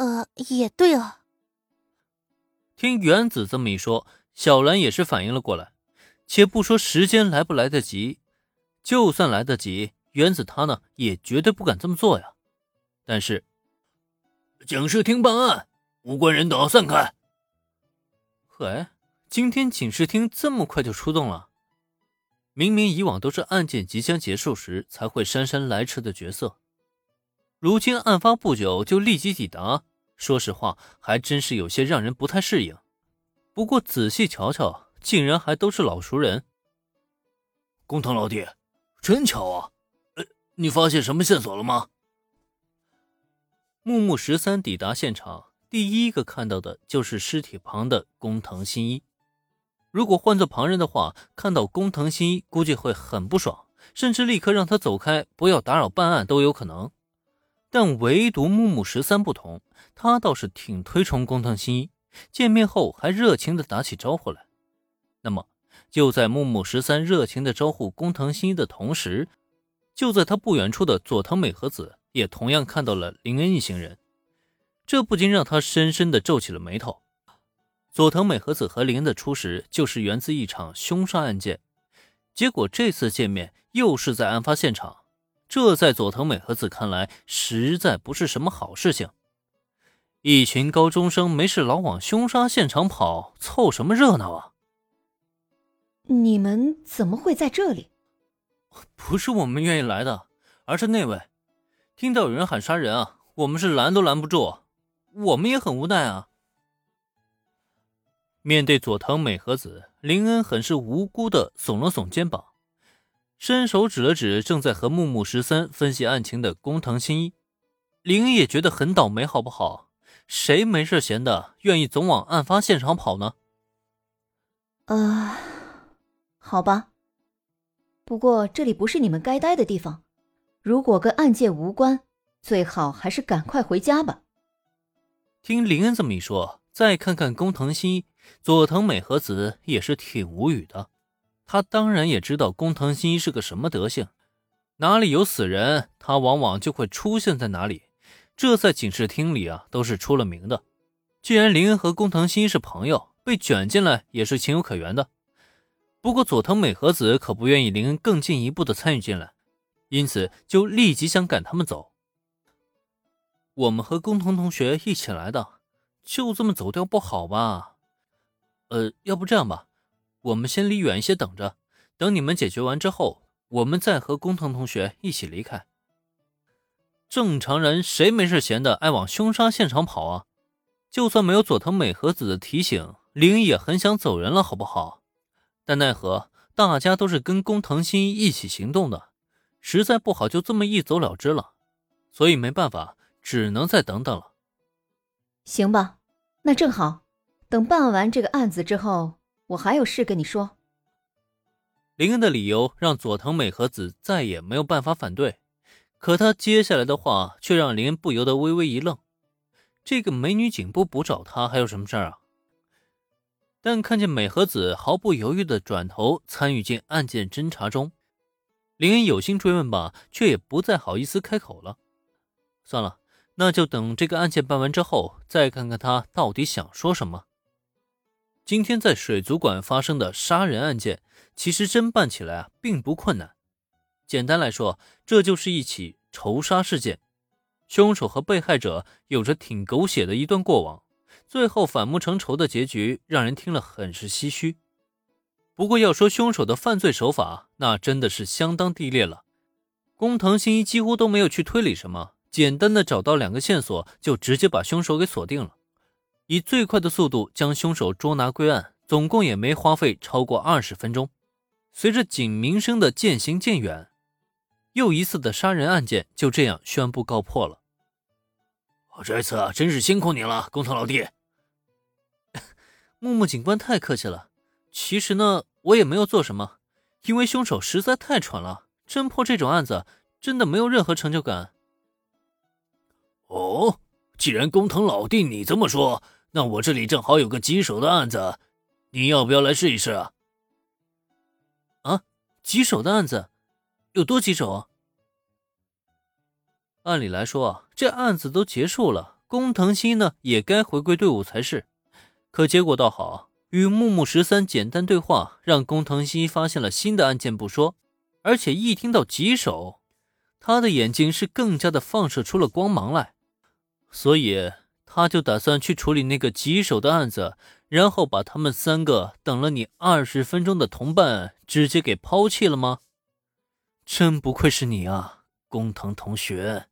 呃，也对啊。听原子这么一说，小兰也是反应了过来。且不说时间来不来得及，就算来得及，原子他呢也绝对不敢这么做呀。但是，警视厅办案，无关人等散开。嘿，今天警视厅这么快就出动了？明明以往都是案件即将结束时才会姗姗来迟的角色，如今案发不久就立即抵达，说实话还真是有些让人不太适应。不过仔细瞧瞧。竟然还都是老熟人，工藤老弟，真巧啊！呃，你发现什么线索了吗？木木十三抵达现场，第一个看到的就是尸体旁的工藤新一。如果换做旁人的话，看到工藤新一，估计会很不爽，甚至立刻让他走开，不要打扰办案都有可能。但唯独木木十三不同，他倒是挺推崇工藤新一，见面后还热情的打起招呼来。那么，就在木木十三热情的招呼工藤新一的同时，就在他不远处的佐藤美和子也同样看到了林恩一行人，这不禁让他深深的皱起了眉头。佐藤美和子和林恩的初识就是源自一场凶杀案件，结果这次见面又是在案发现场，这在佐藤美和子看来实在不是什么好事情。一群高中生没事老往凶杀现场跑，凑什么热闹啊？你们怎么会在这里？不是我们愿意来的，而是那位。听到有人喊杀人啊，我们是拦都拦不住。我们也很无奈啊。面对佐藤美和子，林恩很是无辜的耸了耸肩膀，伸手指了指正在和木木十三分析案情的工藤新一。林恩也觉得很倒霉，好不好？谁没事闲的愿意总往案发现场跑呢？啊。好吧，不过这里不是你们该待的地方。如果跟案件无关，最好还是赶快回家吧。听林恩这么一说，再看看工藤新一、佐藤美和子，也是挺无语的。他当然也知道工藤新一是个什么德行，哪里有死人，他往往就会出现在哪里。这在警视厅里啊，都是出了名的。既然林恩和工藤新一是朋友，被卷进来也是情有可原的。不过佐藤美和子可不愿意林恩更进一步的参与进来，因此就立即想赶他们走。我们和工藤同学一起来的，就这么走掉不好吧？呃，要不这样吧，我们先离远一些等着，等你们解决完之后，我们再和工藤同学一起离开。正常人谁没事闲的爱往凶杀现场跑啊？就算没有佐藤美和子的提醒，林也很想走人了，好不好？但奈何大家都是跟工藤新一一起行动的，实在不好就这么一走了之了，所以没办法，只能再等等了。行吧，那正好，等办完这个案子之后，我还有事跟你说。林恩的理由让佐藤美和子再也没有办法反对，可他接下来的话却让林恩不由得微微一愣：这个美女警部不找他还有什么事儿啊？但看见美和子毫不犹豫地转头参与进案件侦查中，林恩有心追问吧，却也不再好意思开口了。算了，那就等这个案件办完之后，再看看他到底想说什么。今天在水族馆发生的杀人案件，其实侦办起来啊并不困难。简单来说，这就是一起仇杀事件，凶手和被害者有着挺狗血的一段过往。最后反目成仇的结局让人听了很是唏嘘。不过要说凶手的犯罪手法，那真的是相当低劣了。工藤新一几乎都没有去推理什么，简单的找到两个线索，就直接把凶手给锁定了，以最快的速度将凶手捉拿归案，总共也没花费超过二十分钟。随着警鸣声的渐行渐远，又一次的杀人案件就这样宣布告破了。我这次真是辛苦你了，工藤老弟。木木警官太客气了，其实呢，我也没有做什么，因为凶手实在太蠢了，侦破这种案子真的没有任何成就感。哦，既然工藤老弟你这么说，那我这里正好有个棘手的案子，你要不要来试一试啊？啊，棘手的案子，有多棘手啊？按理来说啊，这案子都结束了，工藤新呢也该回归队伍才是。可结果倒好，与木木十三简单对话，让工藤新发现了新的案件不说，而且一听到棘手，他的眼睛是更加的放射出了光芒来。所以他就打算去处理那个棘手的案子，然后把他们三个等了你二十分钟的同伴直接给抛弃了吗？真不愧是你啊，工藤同学。